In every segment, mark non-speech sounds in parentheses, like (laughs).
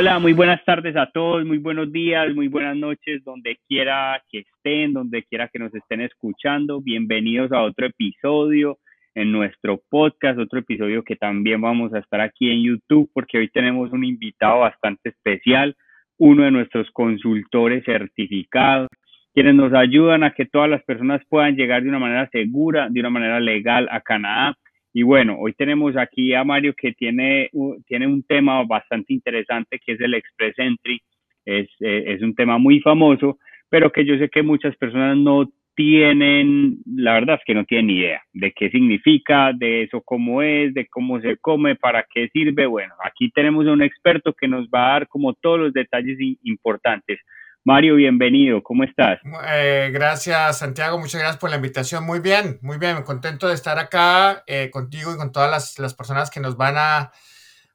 Hola, muy buenas tardes a todos, muy buenos días, muy buenas noches, donde quiera que estén, donde quiera que nos estén escuchando. Bienvenidos a otro episodio en nuestro podcast, otro episodio que también vamos a estar aquí en YouTube porque hoy tenemos un invitado bastante especial, uno de nuestros consultores certificados, quienes nos ayudan a que todas las personas puedan llegar de una manera segura, de una manera legal a Canadá. Y bueno, hoy tenemos aquí a Mario que tiene, tiene un tema bastante interesante que es el Express Entry. Es, eh, es un tema muy famoso, pero que yo sé que muchas personas no tienen, la verdad es que no tienen idea de qué significa, de eso cómo es, de cómo se come, para qué sirve. Bueno, aquí tenemos a un experto que nos va a dar como todos los detalles importantes. Mario, bienvenido, ¿cómo estás? Eh, gracias, Santiago, muchas gracias por la invitación. Muy bien, muy bien, contento de estar acá eh, contigo y con todas las, las, personas que nos van a,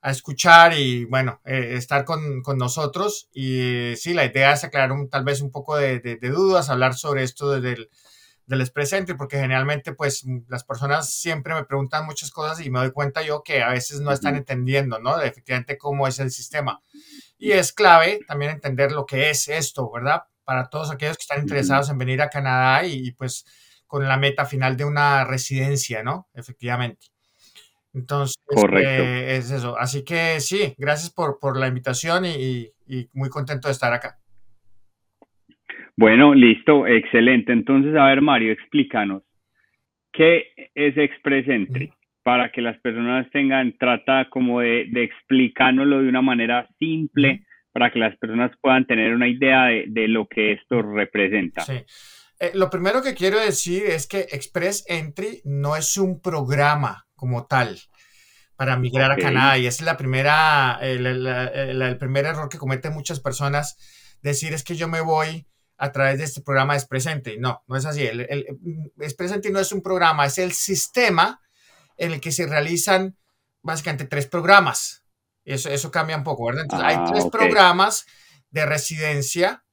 a escuchar y, bueno, eh, estar con, con, nosotros. Y sí, la idea es aclarar un, tal vez un poco de, de, de dudas, hablar sobre esto desde el del Express Entry, porque generalmente pues las personas siempre me preguntan muchas cosas y me doy cuenta yo que a veces no están entendiendo, ¿no? efectivamente cómo es el sistema. Y es clave también entender lo que es esto, ¿verdad? Para todos aquellos que están interesados en venir a Canadá y, pues con la meta final de una residencia, ¿no? Efectivamente. Entonces, eh, es eso. Así que sí, gracias por, por la invitación y, y muy contento de estar acá. Bueno, listo, excelente. Entonces, a ver, Mario, explícanos, ¿qué es Express Entry? Para que las personas tengan, trata como de, de explicárnoslo de una manera simple, para que las personas puedan tener una idea de, lo que esto representa. Sí. Eh, lo primero que quiero decir es que Express Entry no es un programa como tal para migrar a Canadá y es la primera, el, el, primer error que cometen muchas personas, decir es que yo me voy a través de este programa es presente. No, no es así. El, el, es presente no es un programa, es el sistema en el que se realizan básicamente tres programas. Eso, eso cambia un poco, ¿verdad? Entonces, hay ah, tres programas de residencia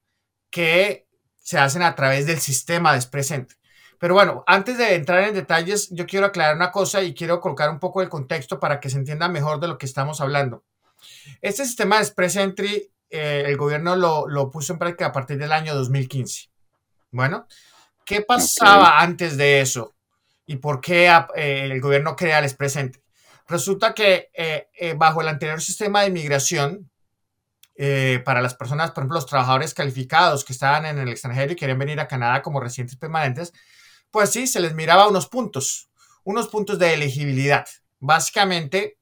que se hacen a través del sistema de presente. Pero bueno, antes de entrar en detalles, yo quiero aclarar una cosa y quiero colocar un poco el contexto para que se entienda mejor de lo que estamos hablando. Este sistema de Express Entry eh, el gobierno lo, lo, puso en práctica a partir del año 2015. Bueno, ¿qué pasaba antes de eso? ¿Y por qué eh, el gobierno crea el Express Entry? Resulta que eh, bajo el anterior sistema de inmigración, para las personas, por ejemplo, los trabajadores calificados que estaban en el extranjero y querían venir a Canadá como residentes permanentes, pues sí, se les miraba unos puntos, unos puntos de elegibilidad. Básicamente,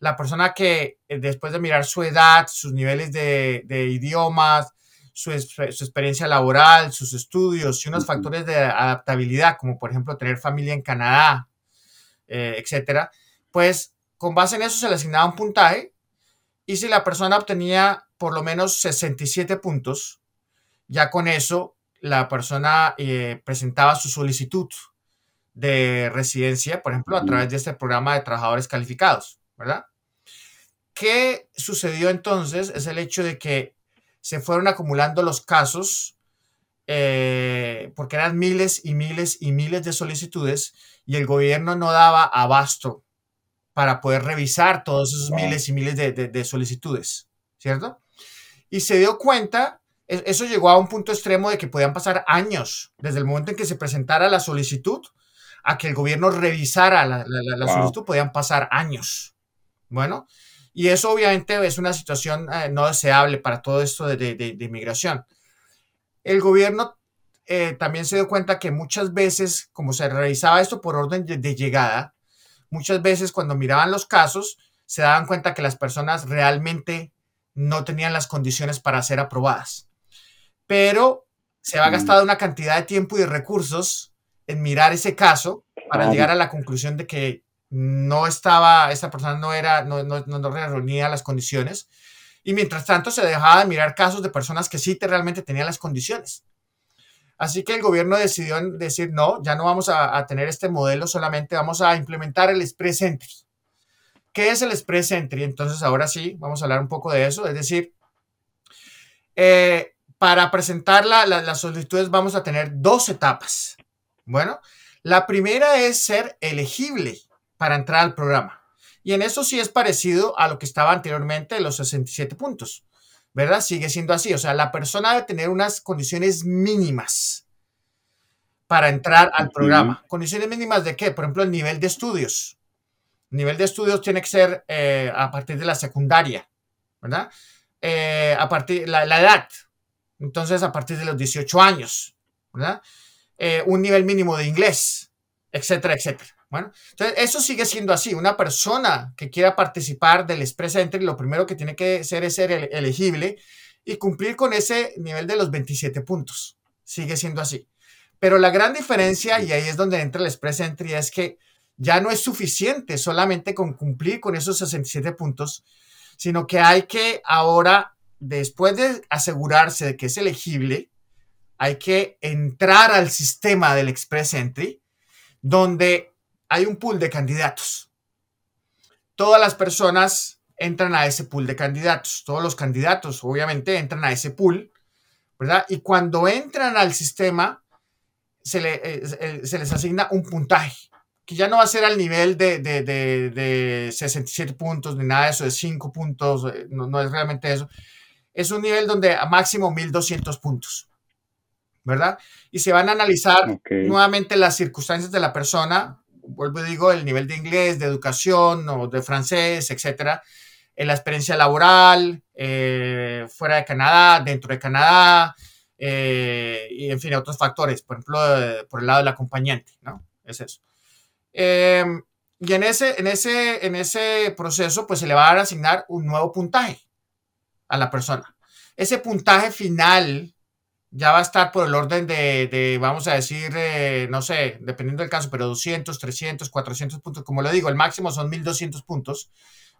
la persona que eh, después de mirar su edad, sus niveles de, idiomas, su, experiencia laboral, sus estudios y unos factores de adaptabilidad, como por ejemplo tener familia en Canadá, eh, etcétera, pues con base en eso se le asignaba un puntaje y si la persona obtenía por lo menos 67 puntos, ya con eso la persona eh, presentaba su solicitud de residencia, por ejemplo, a través de este programa de trabajadores calificados. ¿verdad? ¿Qué sucedió entonces? Es el hecho de que se fueron acumulando los casos, eh, porque eran miles y miles y miles de solicitudes y el gobierno no daba abasto para poder revisar todos esos miles y miles de, solicitudes, ¿cierto? Y se dio cuenta, e, eso llegó a un punto extremo de que podían pasar años desde el momento en que se presentara la solicitud a que el gobierno revisara la, solicitud, podían pasar años. Bueno, y eso obviamente es una situación eh, no deseable para todo esto de, inmigración. El gobierno eh, también se dio cuenta que muchas veces, como se realizaba esto por orden de, llegada, muchas veces cuando miraban los casos, se daban cuenta que las personas realmente no tenían las condiciones para ser aprobadas. Pero se ha gastado una cantidad de tiempo y de recursos en mirar ese caso para llegar a la conclusión de que no estaba, esta persona no era, no, no, no reunía las condiciones. Y mientras tanto se dejaba de mirar casos de personas que sí te, realmente tenían las condiciones. Así que el gobierno decidió decir, no, ya no vamos a, tener este modelo, solamente vamos a implementar el Express Entry. ¿Qué es el Express Entry? Entonces ahora sí, vamos a hablar un poco de eso. Es decir, eh, para presentar las solicitudes vamos a tener dos etapas. Bueno, la primera es ser elegible para entrar al programa. Y en eso sí es parecido a lo que estaba anteriormente, los 67 puntos. ¿verdad? Sigue siendo así. O sea, la persona debe tener unas condiciones mínimas para entrar al programa. ¿Condiciones mínimas de qué? Por ejemplo, el nivel de estudios. El nivel de estudios tiene que ser eh, a partir de la secundaria, ¿verdad? Eh, a partir de la, edad. Entonces, a partir de los 18 años, ¿verdad? Eh, un nivel mínimo de inglés, etcétera, etcétera. Bueno, entonces eso sigue siendo así. Una persona que quiera participar del Express Entry, lo primero que tiene que hacer es ser elegible y cumplir con ese nivel de los 27 puntos. Sigue siendo así. Pero la gran diferencia, y ahí es donde entra el Express Entry, es que ya no es suficiente solamente con cumplir con esos 67 puntos, sino que hay que ahora, después de asegurarse de que es elegible, hay que entrar al sistema del Express Entry, donde hay un pool de candidatos. Todas las personas entran a ese pool de candidatos, todos los candidatos obviamente entran a ese pool, ¿verdad? Y cuando entran al sistema, se, eh, eh, se les asigna un puntaje, que ya no va a ser al nivel de, de, de, 67 puntos ni nada de eso, de 5 puntos, eh, no, no, es realmente eso. Es un nivel donde a máximo 1200 puntos, ¿verdad? Y se van a analizar nuevamente las circunstancias de la persona, vuelvo y digo, el nivel de inglés, de educación o de francés, etcétera, en la experiencia laboral, fuera de Canadá, dentro de Canadá, eh, y en fin, otros factores, por ejemplo, por el lado del acompañante, ¿no? Es eso. Em, y en ese, en, ese, en ese proceso, pues se le va a asignar un nuevo puntaje a la persona. Ese puntaje final ya va a estar por el orden de, de vamos a decir, eh, no sé, dependiendo del caso, pero 200, 300, 400 puntos. Como le digo, el máximo son 1200 puntos,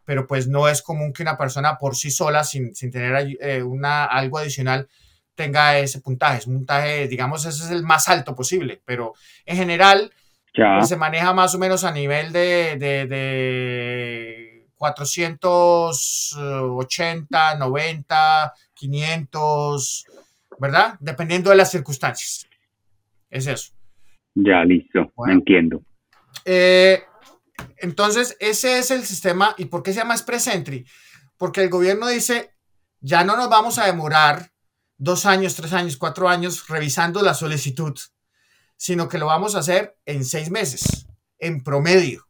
pero pues no es común que una persona por sí sola, sin, sin tener eh, una, algo adicional, tenga ese puntaje. Es un puntaje, digamos, ese es el más alto posible, pero en general pues, se maneja más o menos a nivel de, de, 480, 90, 500, ¿verdad? Dependiendo de las circunstancias. Es eso. Ya, listo, entiendo. Eh, entonces, ese es el sistema. ¿Y por qué se llama Express Entry? Porque el gobierno dice, ya no nos vamos a demorar dos años, tres años, cuatro años revisando la solicitud, sino que lo vamos a hacer en seis meses, en promedio.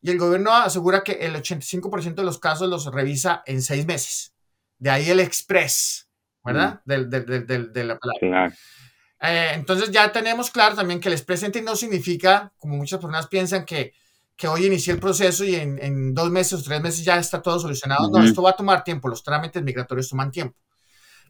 Y el gobierno asegura que el 85% de los casos los revisa en seis meses. De ahí el express, ¿verdad? Mm. de la palabra. Eh, entonces ya tenemos claro también que el express no significa, como muchas personas piensan, que, que hoy inicie el proceso y en, dos meses o tres meses ya está todo solucionado. No, esto va a tomar tiempo, los trámites migratorios toman tiempo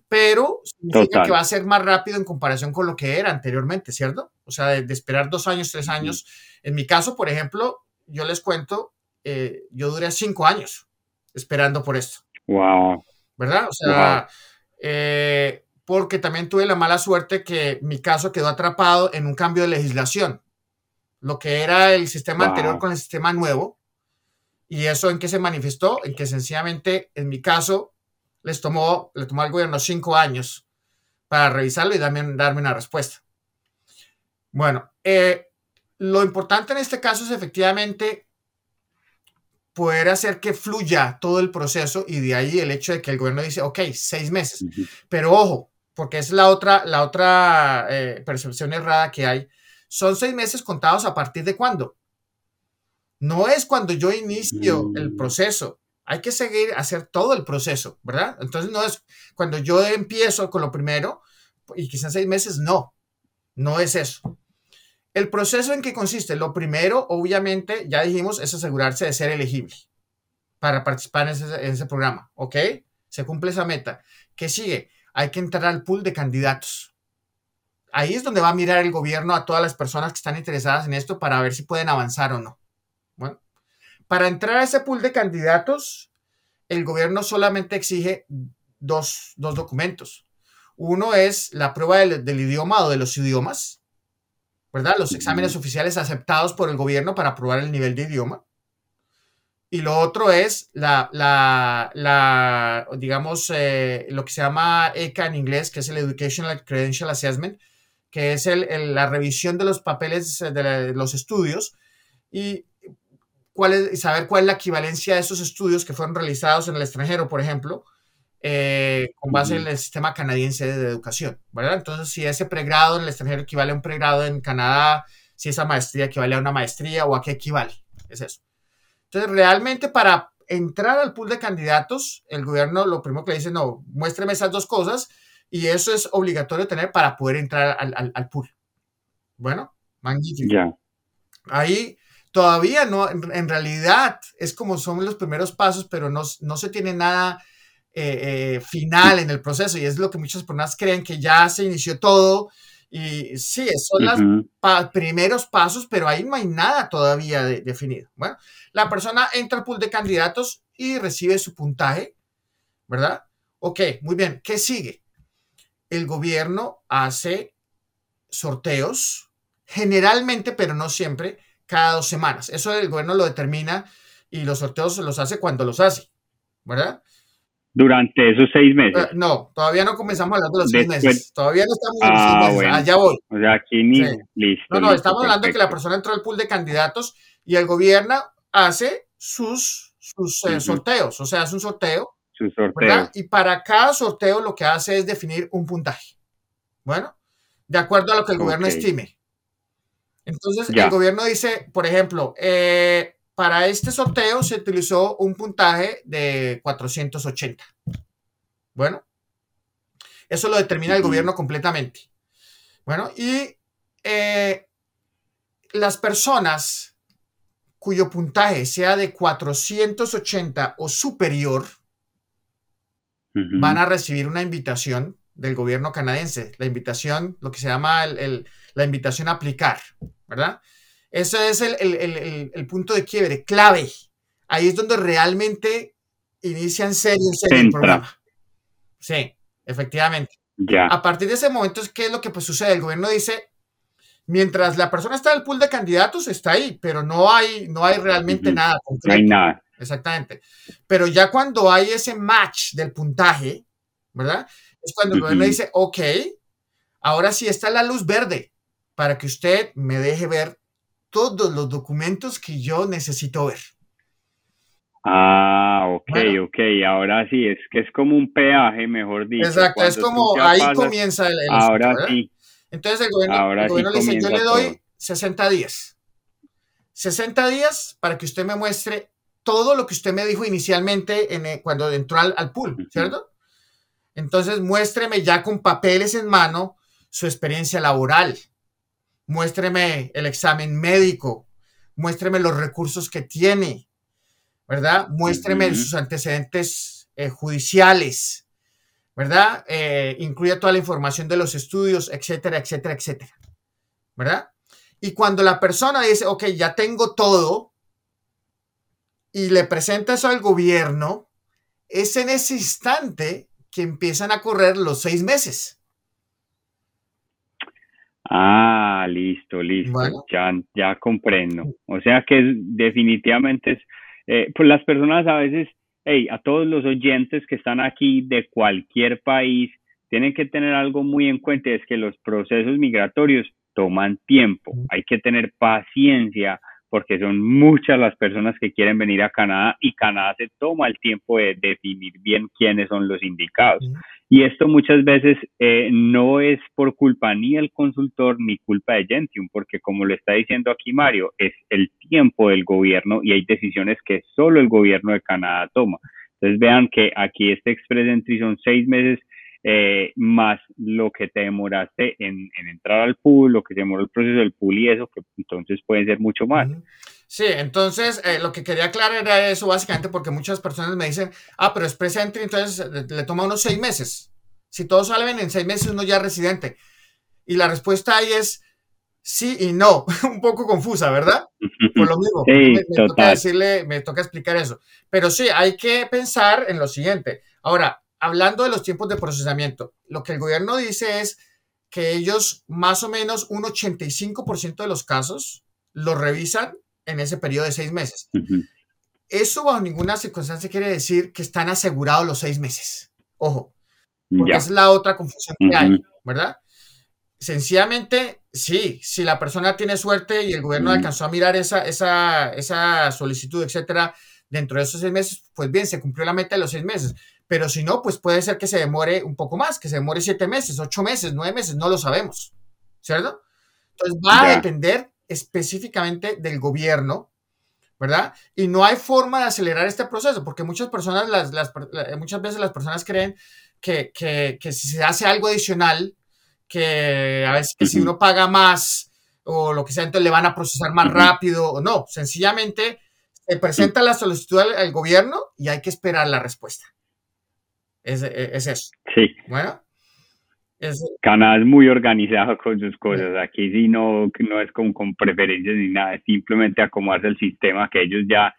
pero significa que va a ser más rápido en comparación con lo que era anteriormente, ¿cierto? O sea, de, esperar dos años, tres años. En mi caso, por ejemplo, yo les cuento, eh, yo duré cinco años esperando por esto. Wow. ¿Verdad? O sea, eh, porque también tuve la mala suerte que mi caso quedó atrapado en un cambio de legislación. Lo que era el sistema anterior con el sistema nuevo. ¿Y eso en qué se manifestó? En que sencillamente, en mi caso, les tomó, le tomó al gobierno cinco años para revisarlo y darme, darme una respuesta. Bueno, eh, lo importante en este caso es efectivamente poder hacer que fluya todo el proceso y de ahí el hecho de que el gobierno dice, ok, seis meses. Pero ojo, porque es la otra, la otra eh, percepción errada que hay. Son seis meses contados a partir de cuándo. No es cuando yo inicio el mm. proceso, hay que seguir, hacer todo el proceso, ¿verdad? Entonces no es cuando yo empiezo con lo primero y quizás seis meses, no, no es eso. El proceso en que consiste, lo primero, obviamente, ya dijimos, es asegurarse de ser elegible para participar en ese, programa, ¿ok? Se cumple esa meta. ¿Qué sigue? Hay que entrar al pool de candidatos. Ahí es donde va a mirar el gobierno a todas las personas que están interesadas en esto para ver si pueden avanzar o no. Bueno, para entrar a ese pool de candidatos, el gobierno solamente exige dos, documentos. Uno es la prueba del, idioma o de los idiomas, ¿verdad? Los exámenes oficiales aceptados por el gobierno para probar el nivel de idioma. Y lo otro es la, la, digamos, eh, lo que se llama ECA en inglés, que es el Educational Credential Assessment, que es la revisión de los papeles de los estudios. Y cuál es, saber cuál es la equivalencia de esos estudios que fueron realizados en el extranjero, por ejemplo, eh, con base en el sistema canadiense de educación, ¿verdad? Entonces, si ese pregrado en el extranjero equivale a un pregrado en Canadá, si esa maestría equivale a una maestría o a qué equivale, es eso. Entonces, realmente para entrar al pool de candidatos, el gobierno lo primero que le dice, no, muéstreme esas dos cosas y eso es obligatorio tener para poder entrar al, al, pool. Bueno, magnífico. Ya. Ahí todavía no, en, realidad es como son los primeros pasos, pero no, no se tiene nada eh, eh, final en el proceso y es lo que muchas personas creen que ya se inició todo y sí, son los primeros pasos, pero ahí no hay nada todavía definido. Bueno, la persona entra al pool de candidatos y recibe su puntaje, ¿verdad? Ok, muy bien. ¿Qué sigue? El gobierno hace sorteos, generalmente, pero no siempre, cada dos semanas. Eso el gobierno lo determina y los sorteos se los hace cuando los hace, ¿verdad? Durante esos seis meses. Eh, no, todavía no comenzamos hablando de los seis meses. Todavía no estamos en los seis ah, meses. Allá voy. O sea, aquí ni listo. No, no, estamos hablando de que la persona entró al pool de candidatos y el gobierno hace sus, sus eh, sorteos. O sea, hace un sorteo. Su sorteo. Y para cada sorteo lo que hace es definir un puntaje. Bueno, de acuerdo a lo que el gobierno estime. Entonces, el gobierno dice, por ejemplo, eh, para este sorteo se utilizó un puntaje de 480. Bueno, eso lo determina el gobierno completamente. Bueno, y eh, las personas cuyo puntaje sea de 480 o superior van a recibir una invitación del gobierno canadiense, la invitación, lo que se llama la invitación a aplicar, ¿verdad? Ese es el, punto de quiebre, clave. Ahí es donde realmente inicia en serio, el programa. Sí, efectivamente. A partir de ese momento, ¿qué es lo que pues, sucede? El gobierno dice, mientras la persona está en el pool de candidatos, está ahí, pero no hay, no hay realmente nada No hay nada. Exactamente. Pero ya cuando hay ese match del puntaje, ¿verdad? Es cuando el gobierno dice, ok, ahora sí está la luz verde para que usted me deje ver todos los documentos que yo necesito ver. Ah, ok, ok, ahora sí, es que es como un peaje, mejor dicho. Exacto, es como ahí comienza el... ahora sí. Entonces el gobierno, le dice, yo le doy 60 días. 60 días para que usted me muestre todo lo que usted me dijo inicialmente en, cuando entró al, al pool, ¿cierto? Entonces muéstreme ya con papeles en mano su experiencia laboral, muéstreme el examen médico, muéstreme los recursos que tiene, ¿verdad? Muéstreme sus antecedentes eh, judiciales, ¿verdad? Eh, incluye toda la información de los estudios, etcétera, etcétera, etcétera, ¿verdad? Y cuando la persona dice, ok, ya tengo todo, y le presenta eso al gobierno, es en ese instante que empiezan a correr los seis meses. Ah, listo, listo. Ya, ya comprendo. O sea que definitivamente es, eh, pues las personas a veces, hey, a todos los oyentes que están aquí de cualquier país, tienen que tener algo muy en cuenta, es que los procesos migratorios toman tiempo. Hay que tener paciencia porque son muchas las personas que quieren venir a Canadá y Canadá se toma el tiempo de definir bien quiénes son los indicados. Y esto muchas veces eh, no es por culpa ni del consultor ni culpa de Gentium, porque como lo está diciendo aquí Mario, es el tiempo del gobierno y hay decisiones que solo el gobierno de Canadá toma. Entonces vean que aquí este Express Entry son seis meses eh, más lo que te demoraste en, entrar al pool, lo que te demoró el proceso del pool y eso, que entonces puede ser mucho más. Sí, entonces eh, lo que quería aclarar era eso básicamente porque muchas personas me dicen, ah, pero Express Entry entonces le, toma unos seis meses. Si todos salen en seis meses, uno ya es residente. Y la respuesta ahí es sí y no, (laughs) un poco confusa, ¿verdad? (laughs) Por lo mismo, me, toca decirle, me toca explicar eso. Pero sí, hay que pensar en lo siguiente. Ahora, hablando de los tiempos de procesamiento, lo que el gobierno dice es que ellos más o menos un 85% de los casos los revisan en ese periodo de seis meses. Eso bajo ninguna circunstancia quiere decir que están asegurados los seis meses. Ojo, porque es la otra confusión que hay, ¿verdad? Sencillamente, sí, si la persona tiene suerte y el gobierno alcanzó a mirar esa, esa, esa solicitud, etcétera, dentro de esos seis meses, pues bien, se cumplió la meta de los seis meses. Pero si no, pues puede ser que se demore un poco más, que se demore siete meses, ocho meses, nueve meses, no lo sabemos, ¿cierto? Entonces va a depender específicamente del gobierno, ¿verdad? Y no hay forma de acelerar este proceso, porque muchas personas, las, las, muchas veces las personas creen que, que, que, si se hace algo adicional, que a veces que si uno paga más o lo que sea, entonces le van a procesar más rápido o no, sencillamente se presenta la solicitud al, gobierno y hay que esperar la respuesta. Es, es, eso. Sí. Bueno. Canadá es muy organizado con sus cosas. Aquí sí no, no es con, con preferencias ni nada, es simplemente acomodarse el sistema que ellos ya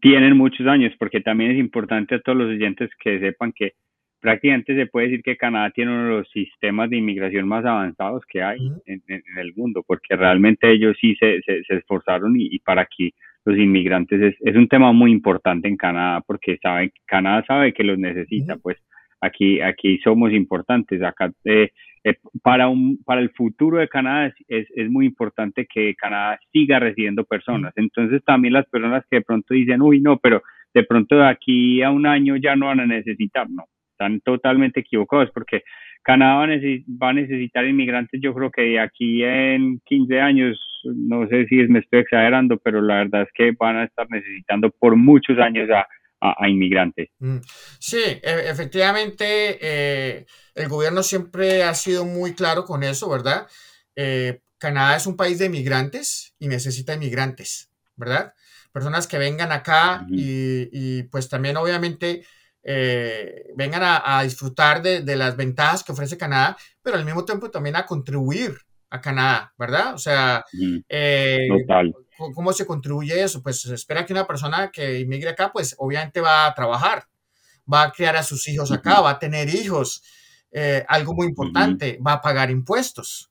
tienen muchos años, porque también es importante a todos los oyentes que sepan que prácticamente se puede decir que Canadá tiene uno de los sistemas de inmigración más avanzados que hay en, el mundo, porque realmente ellos sí se, se, esforzaron y, para aquí los inmigrantes es, es, un tema muy importante en Canadá, porque saben, Canadá sabe que los necesita, pues aquí, aquí somos importantes. Acá, eh, eh, para, un, para el futuro de Canadá es, es, muy importante que Canadá siga recibiendo personas. Entonces también las personas que de pronto dicen, uy, no, pero de pronto de aquí a un año ya no van a necesitar, no están totalmente equivocados porque Canadá va a, necesitar inmigrantes, yo creo que de aquí en 15 años, no sé si me estoy exagerando, pero la verdad es que van a estar necesitando por muchos años a, inmigrantes. Mm. Sí, e, efectivamente, eh, el gobierno siempre ha sido muy claro con eso, ¿verdad? Eh, Canadá es un país de inmigrantes y necesita inmigrantes, ¿verdad? Personas que vengan acá y, y pues también obviamente eh, vengan a, disfrutar de, las ventajas que ofrece Canadá, pero al mismo tiempo también a contribuir a Canadá, ¿verdad? O sea, eh, ¿cómo se contribuye eso? Pues se espera que una persona que inmigre acá, pues obviamente va a trabajar, va a criar a sus hijos acá, va a tener hijos, eh, algo muy importante, va a pagar impuestos,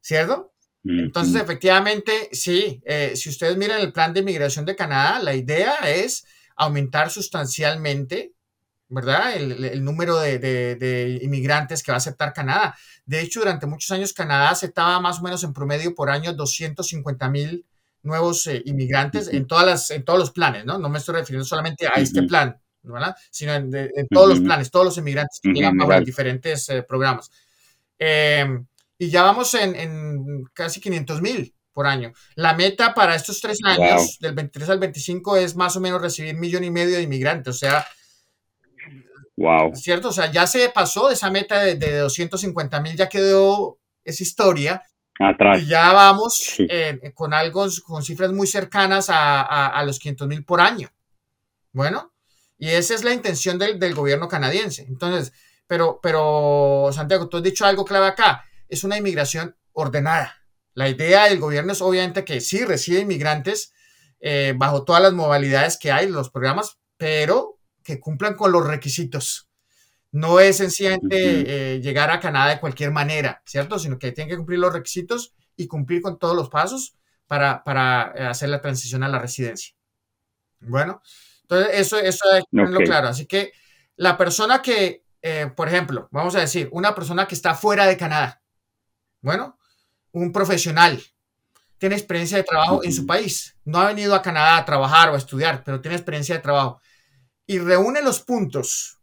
¿cierto? Entonces, efectivamente, sí, si ustedes miran el plan de inmigración de Canadá, la idea es aumentar sustancialmente ¿verdad? El, número de, inmigrantes que va a aceptar Canadá. De hecho, durante muchos años Canadá aceptaba más o menos en promedio por año 250 mil nuevos eh, inmigrantes en, todas las, en todos los planes, ¿no? No me estoy refiriendo solamente a este plan, ¿verdad? Sino en, todos los planes, todos los inmigrantes que llegan bajo diferentes eh, programas. Em, y ya vamos en, casi 500 mil por año. La meta para estos tres años, del 23 al 25, es más o menos recibir un millón y medio de inmigrantes. O sea, Wow. ¿Cierto? O sea, ya se pasó de esa meta de, de 250 mil, ya quedó esa historia. Atrás. Y ya vamos eh, con algo, con cifras muy cercanas a, a, los 500 mil por año. Bueno, y esa es la intención del, del, gobierno canadiense. Entonces, pero, pero, Santiago, tú has dicho algo clave acá. Es una inmigración ordenada. La idea del gobierno es obviamente que sí recibe inmigrantes eh, bajo todas las modalidades que hay, los programas, pero que cumplan con los requisitos. No es sencillamente eh, llegar a Canadá de cualquier manera, ¿cierto? Sino que tienen que cumplir los requisitos y cumplir con todos los pasos para, para eh, hacer la transición a la residencia. Bueno, entonces eso, eso es lo claro. Así que la persona que, eh, por ejemplo, vamos a decir, una persona que está fuera de Canadá, bueno, un profesional, tiene experiencia de trabajo en su país, no ha venido a Canadá a trabajar o a estudiar, pero tiene experiencia de trabajo y reúne los puntos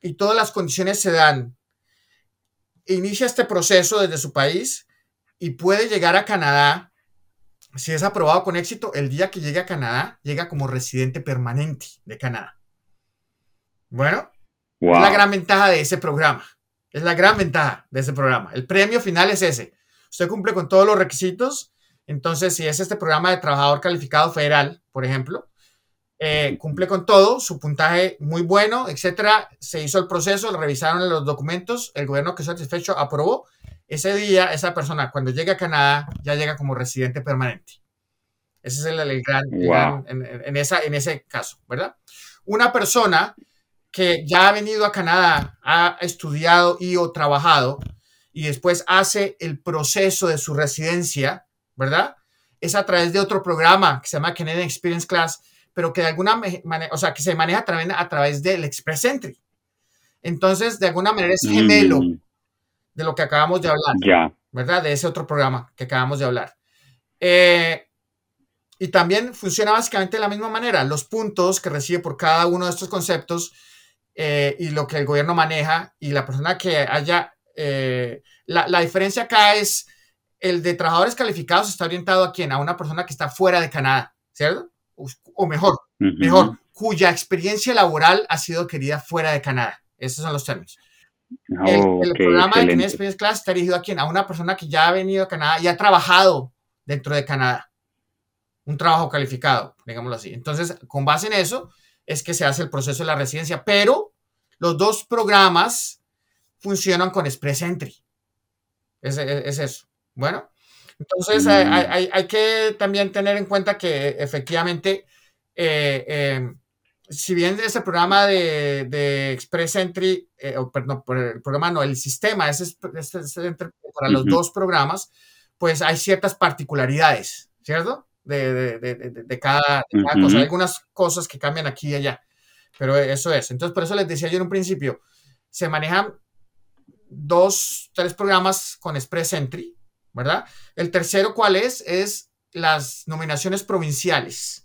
y todas las condiciones se dan, inicia este proceso desde su país y puede llegar a Canadá, si es aprobado con éxito, el día que llegue a Canadá, llega como residente permanente de Canadá. Bueno, es la gran ventaja de ese programa. Es la gran ventaja de ese programa. El premio final es ese. Usted cumple con todos los requisitos. Entonces, si es este programa de trabajador calificado federal, por ejemplo, eh, cumple con todo, su puntaje muy bueno, etcétera. Se hizo el proceso, revisaron los documentos, el gobierno que satisfecho aprobó. Ese día, esa persona, cuando llega a Canadá, ya llega como residente permanente. Ese es el, gran, en, esa, en ese caso, ¿verdad? Una persona que ya ha venido a Canadá, ha estudiado y o trabajado y después hace el proceso de su residencia, ¿verdad? Es a través de otro programa que se llama Canadian Experience Class, pero que de alguna manera, o sea, que se maneja también a través del Express Entry. Entonces, de alguna manera es gemelo mm. de lo que acabamos de hablar, ¿verdad? De ese otro programa que acabamos de hablar. Eh, y también funciona básicamente de la misma manera. Los puntos que recibe por cada uno de estos conceptos eh, y lo que el gobierno maneja y la persona que haya... Eh, la, la, diferencia acá es el de trabajadores calificados está orientado a quién? A una persona que está fuera de Canadá, ¿cierto? O, mejor, mejor, cuya experiencia laboral ha sido querida fuera de Canadá. Esos son los términos. el, programa de Canadian Experience Class está dirigido a quién? A una persona que ya ha venido a Canadá y ha trabajado dentro de Canadá. Un trabajo calificado, digámoslo así. Entonces, con base en eso, es que se hace el proceso de la residencia. Pero los dos programas funcionan con Express Entry. Es, es, eso. Bueno, entonces hay, hay, que también tener en cuenta que efectivamente, eh, em, si bien ese programa de, de Express Entry, eh, o perdón, el programa no, el sistema es, para los dos programas, pues hay ciertas particularidades, ¿cierto? De, de, de cada, cosa. Hay algunas cosas que cambian aquí y allá, pero eso es. Entonces, por eso les decía yo en un principio, se manejan dos, tres programas con Express Entry, ¿verdad? El tercero, ¿cuál es? Es las nominaciones provinciales,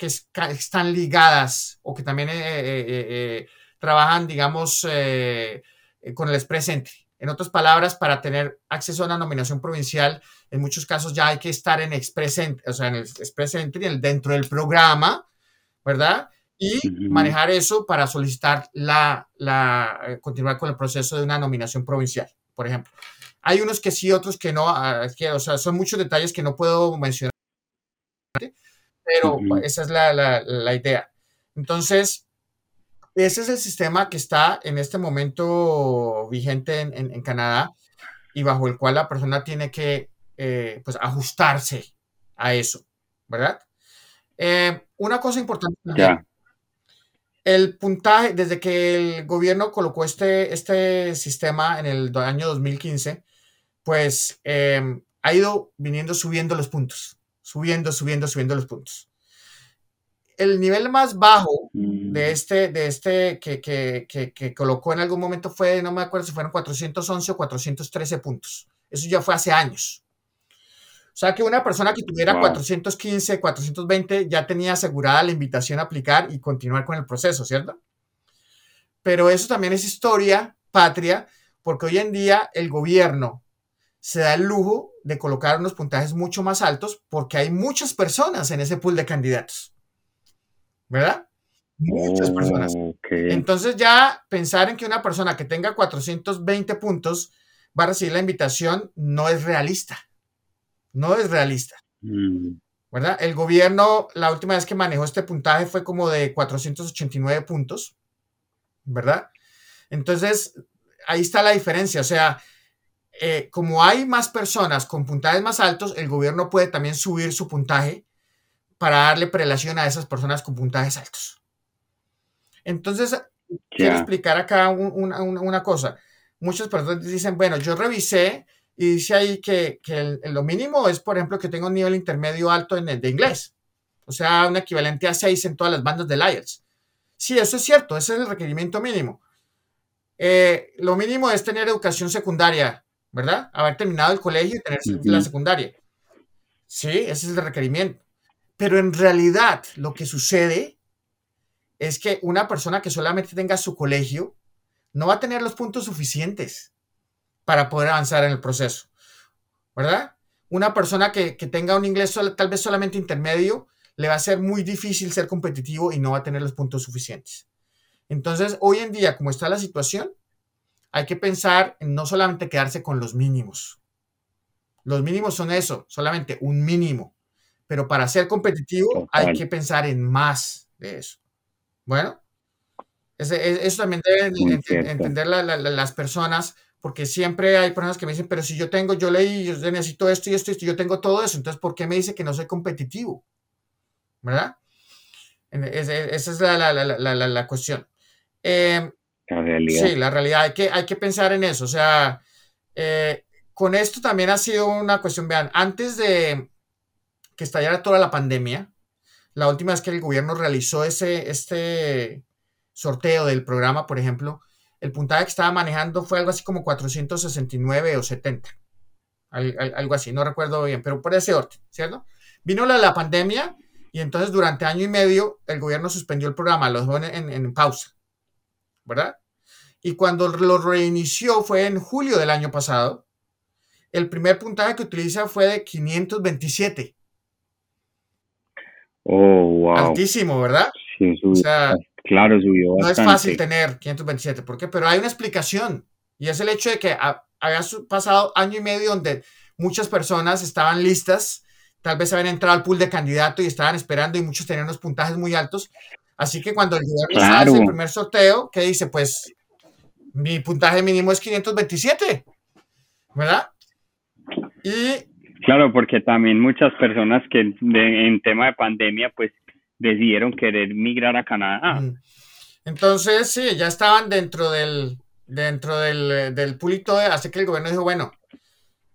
que están ligadas o que también eh, eh, eh, trabajan, digamos, con el Express Entry. En otras palabras, para tener acceso a una nominación provincial, en muchos casos ya hay que estar en Express Entry, o sea, en el Express Entry, dentro del programa, ¿verdad? Y manejar eso para solicitar la, la, continuar con el proceso de una nominación provincial, por ejemplo. Hay unos que sí, otros que no, ah, o sea, son muchos detalles que no puedo mencionar, pero esa es la, la, idea. Entonces, ese es el sistema que está en este momento vigente en, en, Canadá y bajo el cual la persona tiene que eh, pues ajustarse a eso, ¿verdad? Eh, una cosa importante el puntaje, desde que el gobierno colocó este, este sistema en el año 2015, pues em, ha ido viniendo subiendo los puntos, subiendo, subiendo, subiendo los puntos. El nivel más bajo mm. de este, de este que, que, que, colocó en algún momento fue, no me acuerdo si fueron 411 o 413 puntos. Eso ya fue hace años. O sea que una persona que tuviera 415, 420 ya tenía asegurada la invitación a aplicar y continuar con el proceso, ¿cierto? Pero eso también es historia patria, porque hoy en día el gobierno se da el lujo de colocar unos puntajes mucho más altos porque hay muchas personas en ese pool de candidatos. ¿Verdad? Muchas personas. Entonces ya pensar en que una persona que tenga 420 puntos va a recibir la invitación no es realista. No es realista. Mm. ¿Verdad? El gobierno, la última vez que manejó este puntaje fue como de 489 puntos. ¿Verdad? Entonces, ahí está la diferencia. O sea, eh, como hay más personas con puntajes más altos, el gobierno puede también subir su puntaje para darle prelación a esas personas con puntajes altos. Entonces, quiero explicar acá una, cosa. Muchas personas dicen, bueno, yo revisé y dice ahí que, lo mínimo es, por ejemplo, que tenga un nivel intermedio alto en el de inglés. O sea, un equivalente a 6 en todas las bandas del IELTS. Sí, eso es cierto, ese es el requerimiento mínimo. Eh, lo mínimo es tener educación secundaria ¿verdad? Haber terminado el colegio y tener la secundaria. Sí, ese es el requerimiento. Pero en realidad lo que sucede es que una persona que solamente tenga su colegio no va a tener los puntos suficientes para poder avanzar en el proceso, ¿verdad? Una persona que, tenga un inglés tal vez solamente intermedio, le va a ser muy difícil ser competitivo y no va a tener los puntos suficientes. Entonces, hoy en día, como está la situación, hay que pensar en no solamente quedarse con los mínimos. Los mínimos son eso, solamente un mínimo. Pero para ser competitivo hay que pensar en más de eso. Bueno, eso también deben entender las personas, porque siempre hay personas que me dicen, pero si yo tengo, yo leí, yo necesito esto y esto y esto, yo tengo todo eso, entonces ¿por qué me dice que no soy competitivo? ¿Verdad? Esa es la, cuestión. Eh, Sí, la realidad, hay que, hay que pensar en eso. O sea, eh, con esto también ha sido una cuestión, vean, antes de que estallara toda la pandemia, la última vez que el gobierno realizó ese, este sorteo del programa, por ejemplo, el puntaje que estaba manejando fue algo así como 469 o 70, algo así, no recuerdo bien, pero por ese orden, ¿cierto? Vino la, la pandemia y entonces durante año y medio el gobierno suspendió el programa, lo dejó en pausa. ¿Verdad? Y cuando lo reinició fue en julio del año pasado, el primer puntaje que utiliza fue de 527. Oh, wow. Altísimo, ¿verdad? Sí, subió, o sea, claro, subió No es fácil tener 527, ¿por qué? Pero hay una explicación y es el hecho de que había pasado año y medio donde muchas personas estaban listas, tal vez habían entrado al pool de candidato y estaban esperando y muchos tenían unos puntajes muy altos. Así que cuando el gobierno hace el primer sorteo, ¿qué dice? Pues mi puntaje mínimo es 527, ¿verdad? Y... Claro, porque también muchas personas que en tema de pandemia, pues decidieron querer migrar a Canadá. Entonces, sí, ya estaban dentro del, dentro del, del pulito, así que el gobierno dijo, bueno,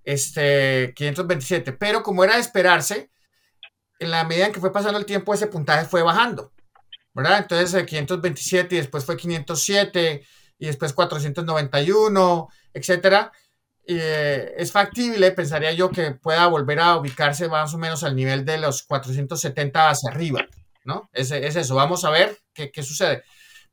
este, 527, pero como era de esperarse, en la medida en que fue pasando el tiempo, ese puntaje fue bajando, ¿verdad? Entonces, 527 y después fue 507 y después 491, etcétera. Eh, es factible, pensaría yo, que pueda volver a ubicarse más o menos al nivel de los 470 hacia arriba, ¿no? Es, es eso, vamos a ver qué, qué, sucede.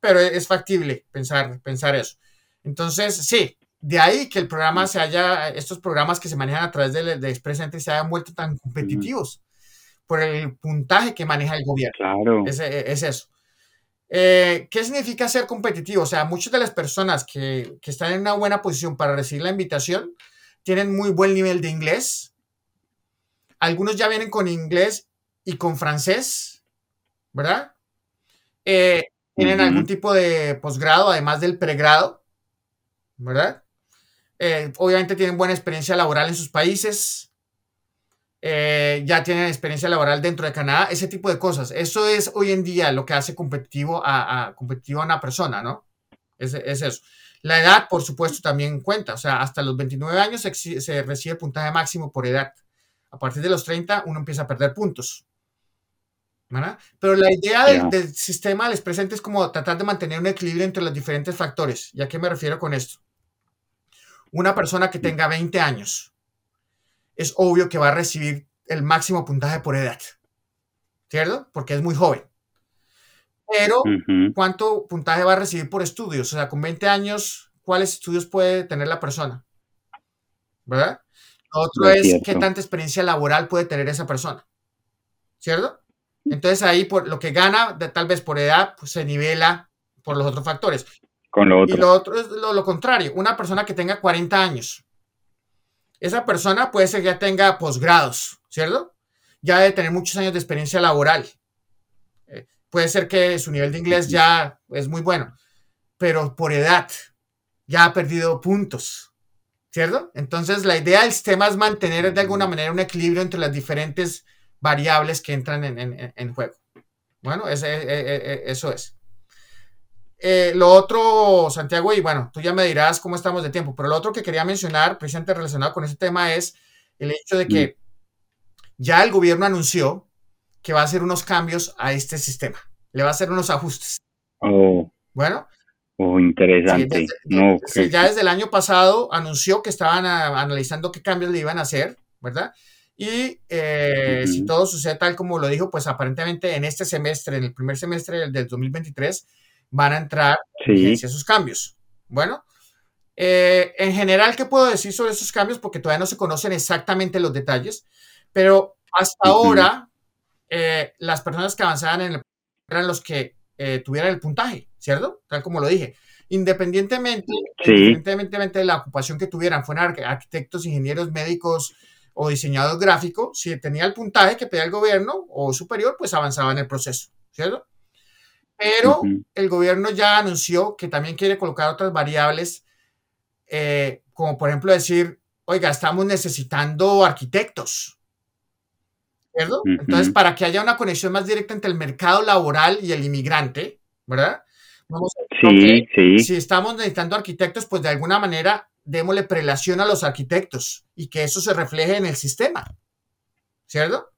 Pero es factible pensar, pensar eso. Entonces, sí, de ahí que el programa se haya, estos programas que se manejan a través de, de Express Entry se hayan vuelto tan competitivos por el puntaje que maneja el gobierno. Claro. Es, es eso. Eh, ¿Qué significa ser competitivo? O sea, muchas de las personas que, que, están en una buena posición para recibir la invitación tienen muy buen nivel de inglés. Algunos ya vienen con inglés y con francés, ¿verdad? Eh, tienen algún tipo de posgrado, además del pregrado, ¿verdad? Eh, obviamente tienen buena experiencia laboral en sus países. Eh, ya tienen experiencia laboral dentro de Canadá, ese tipo de cosas. Eso es hoy en día lo que hace competitivo a, a competitivo a una persona, ¿no? Es, es, eso. La edad, por supuesto, también cuenta. O sea, hasta los 29 años se, se recibe puntaje máximo por edad. A partir de los 30 uno empieza a perder puntos. ¿verdad? Pero la idea del, del sistema del presente es como tratar de mantener un equilibrio entre los diferentes factores. ¿Y a qué me refiero con esto? Una persona que tenga 20 años es obvio que va a recibir el máximo puntaje por edad, ¿cierto? Porque es muy joven. Pero, ¿cuánto puntaje va a recibir por estudios? O sea, con 20 años, ¿cuáles estudios puede tener la persona? ¿Verdad? otro es, qué tanta experiencia laboral puede tener esa persona, ¿cierto? Entonces ahí por lo que gana, de, tal vez por edad, pues se nivela por los otros factores. Con lo otro. Y lo otro es lo, lo contrario, una persona que tenga 40 años, esa persona puede ser que ya tenga posgrados, ¿cierto? Ya debe tener muchos años de experiencia laboral. Eh, puede ser que su nivel de inglés ya es muy bueno, pero por edad ya ha perdido puntos, ¿cierto? Entonces la idea del sistema es mantener de alguna manera un equilibrio entre las diferentes variables que entran en, en, en juego. Bueno, ese, e, e, e, eso es. Eh, lo otro, Santiago, y bueno, tú ya me dirás cómo estamos de tiempo, pero lo otro que quería mencionar, precisamente relacionado con ese tema, es el hecho de que ya el gobierno anunció que va a hacer unos cambios a este sistema, le va a hacer unos ajustes. Oh. Bueno. Oh, interesante. no, ya desde el año pasado anunció que estaban analizando qué cambios le iban a hacer, ¿verdad? Y eh, si todo sucede tal como lo dijo, pues aparentemente en este semestre, en el primer semestre del, del 2023, van a entrar sí. esos cambios. Bueno, eh, en general, ¿qué puedo decir sobre esos cambios? Porque todavía no se conocen exactamente los detalles, pero hasta uh -huh. ahora eh, las personas que avanzaban en el eran los que eh, tuvieran el puntaje, ¿cierto? Tal como lo dije. Independientemente, sí. independientemente de la ocupación que tuvieran, fueran arquitectos, ingenieros, médicos o diseñadores gráficos, si tenía el puntaje que pedía el gobierno o superior, pues avanzaba en el proceso, ¿cierto? Pero uh -huh. el gobierno ya anunció que también quiere colocar otras variables, eh, como por ejemplo decir, oiga, estamos necesitando arquitectos. ¿Cierto? Uh -huh. Entonces, para que haya una conexión más directa entre el mercado laboral y el inmigrante, ¿verdad? Vamos a sí, okay, sí. Si estamos necesitando arquitectos, pues de alguna manera démosle prelación a los arquitectos y que eso se refleje en el sistema. ¿Cierto?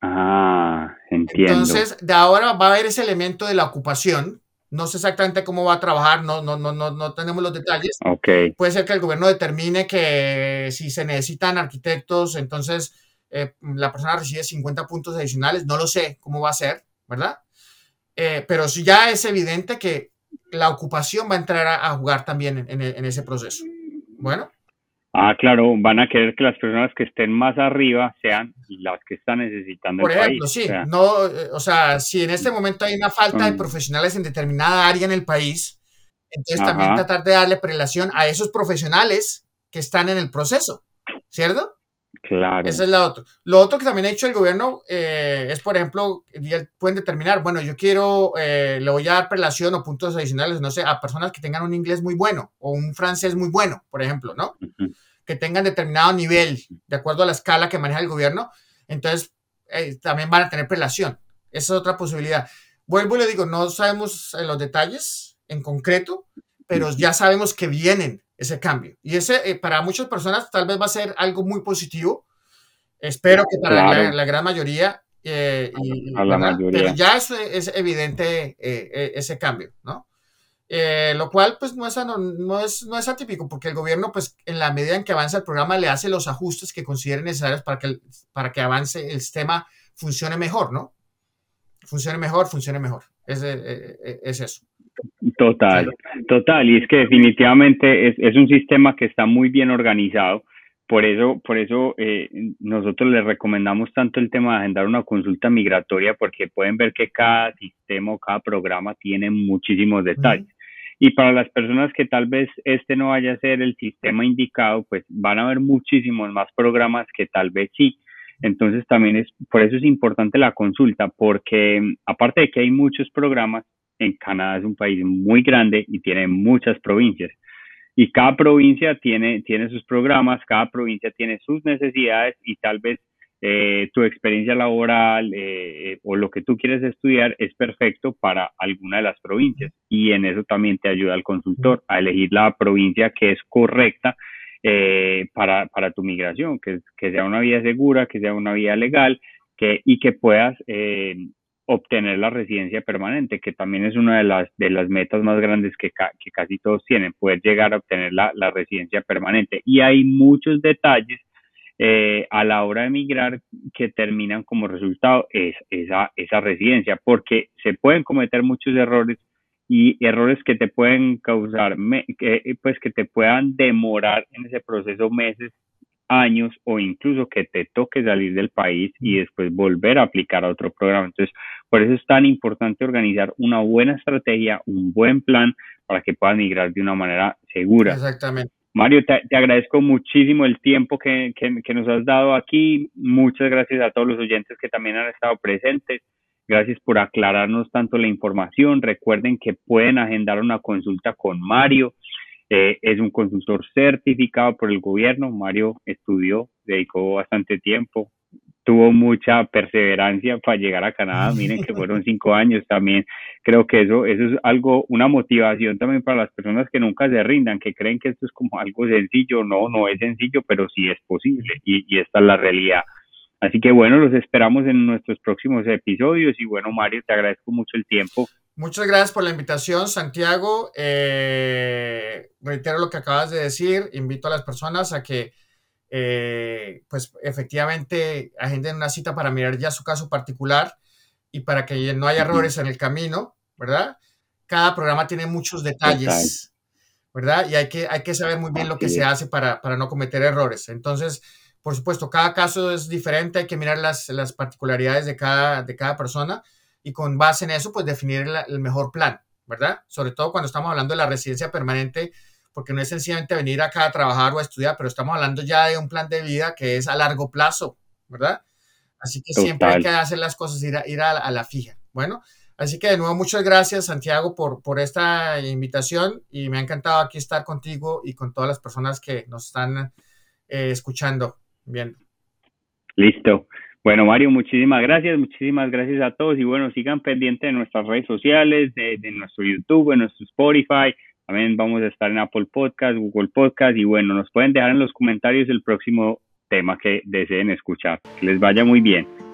Ah, entiendo. Entonces, de ahora va a haber ese elemento de la ocupación. No sé exactamente cómo va a trabajar, no, no, no, no, no tenemos los detalles. Okay. Puede ser que el gobierno determine que si se necesitan arquitectos, entonces eh, la persona recibe 50 puntos adicionales. No lo sé cómo va a ser, ¿verdad? Eh, pero sí ya es evidente que la ocupación va a entrar a, jugar también en, ese proceso. Bueno. Ah, claro, van a querer que las personas que estén más arriba sean las que están necesitando Por ejemplo, sí, no, eh, o sea, si en este momento hay una falta de profesionales en determinada área en el país, entonces también tratar de darle prelación a esos profesionales que están en el proceso, ¿cierto? Claro. Esa es la otra. Lo otro que también ha hecho el gobierno eh, es, por ejemplo, pueden determinar, bueno, yo quiero, eh, le voy a dar prelación o puntos adicionales, no sé, a personas que tengan un inglés muy bueno o un francés muy bueno, por ejemplo, ¿no? Que tengan determinado nivel, de acuerdo a la escala que maneja el gobierno, entonces eh, también van a tener prelación. Esa es otra posibilidad. Vuelvo y le digo, no sabemos los detalles en concreto, pero ya sabemos que vienen ese cambio. Y ese eh, para muchas personas tal vez va a ser algo muy positivo. Espero que para la, gran mayoría, eh, y, Pero ya es, es evidente eh, ese cambio, ¿no? Lo cual pues no es, no, es, no es atípico porque el gobierno pues en la medida en que avanza el programa le hace los ajustes que considere necesarios para que, para que avance el sistema funcione mejor, ¿no? Funcione mejor, funcione mejor. Es, es eso. Total, total. Y es que definitivamente es, un sistema que está muy bien organizado. Por eso, por eso eh, nosotros les recomendamos tanto el tema de agendar una consulta migratoria, porque pueden ver que cada sistema o cada programa tiene muchísimos detalles. Y para las personas que tal vez este no vaya a ser el sistema indicado, pues van a haber muchísimos más programas que tal vez sí. Entonces también es, por eso es importante la consulta, porque aparte de que hay muchos programas, en Canadá es un país muy grande y tiene muchas provincias. Y cada provincia tiene, tiene sus programas, cada provincia tiene sus necesidades y tal vez eh, tu experiencia laboral eh, o lo que tú quieres estudiar es perfecto para alguna de las provincias. Y en eso también te ayuda el consultor a elegir la provincia que es correcta eh, para, para, tu migración, que, que, sea una vía segura, que sea una vía legal que, y que puedas obtener la residencia permanente, que también es una de las, de las metas más grandes que, que casi todos tienen, poder llegar a obtener la, la residencia permanente. Y hay muchos detalles eh, a la hora de emigrar que terminan como resultado es, esa, esa residencia, porque se pueden cometer muchos errores y errores que te pueden causar, que, pues que te puedan demorar en ese proceso meses años o incluso que te toque salir del país y después volver a aplicar a otro programa. Entonces, por eso es tan importante organizar una buena estrategia, un buen plan para que puedas migrar de una manera segura. Exactamente. Mario, te, agradezco muchísimo el tiempo que, que, nos has dado aquí. Muchas gracias a todos los oyentes que también han estado presentes. Gracias por aclararnos tanto la información. Recuerden que pueden agendar una consulta con Mario. Eh, es un consultor certificado por el gobierno. Mario estudió, dedicó bastante tiempo, tuvo mucha perseverancia para llegar a Canadá. Miren que fueron (laughs) cinco años también. Creo que eso, eso es algo, una motivación también para las personas que nunca se rindan, que creen que esto es como algo sencillo. No, no es sencillo, pero sí es posible y, y esta es la realidad. Así que bueno, los esperamos en nuestros próximos episodios y bueno, Mario, te agradezco mucho el tiempo. Muchas gracias por la invitación, Santiago. Eh, reitero lo que acabas de decir. Invito a las personas a que, eh, pues, efectivamente agenden una cita para mirar ya su caso particular y para que no haya errores en el camino, ¿verdad? Cada programa tiene muchos detalles, ¿verdad? Y hay que, hay que saber muy bien lo que se hace para, para no cometer errores. Entonces, por supuesto, cada caso es diferente, hay que mirar las, las particularidades de cada, de cada persona y con base en eso, pues definir el, mejor plan, ¿verdad? Sobre todo cuando estamos hablando de la residencia permanente, porque no es sencillamente venir acá a trabajar o a estudiar, pero estamos hablando ya de un plan de vida que es a largo plazo, ¿verdad? Así que siempre hay que hacer las cosas, ir a, ir a, la fija. Bueno, así que de nuevo muchas gracias Santiago por, por esta invitación y me ha encantado aquí estar contigo y con todas las personas que nos están eh, escuchando, viendo. Listo. Bueno, Mario, muchísimas gracias, muchísimas gracias a todos y bueno, sigan pendientes de nuestras redes sociales, de, nuestro YouTube, de nuestro Spotify. También vamos a estar en Apple Podcast, Google Podcast y bueno, nos pueden dejar en los comentarios el próximo tema que deseen escuchar. Que les vaya muy bien.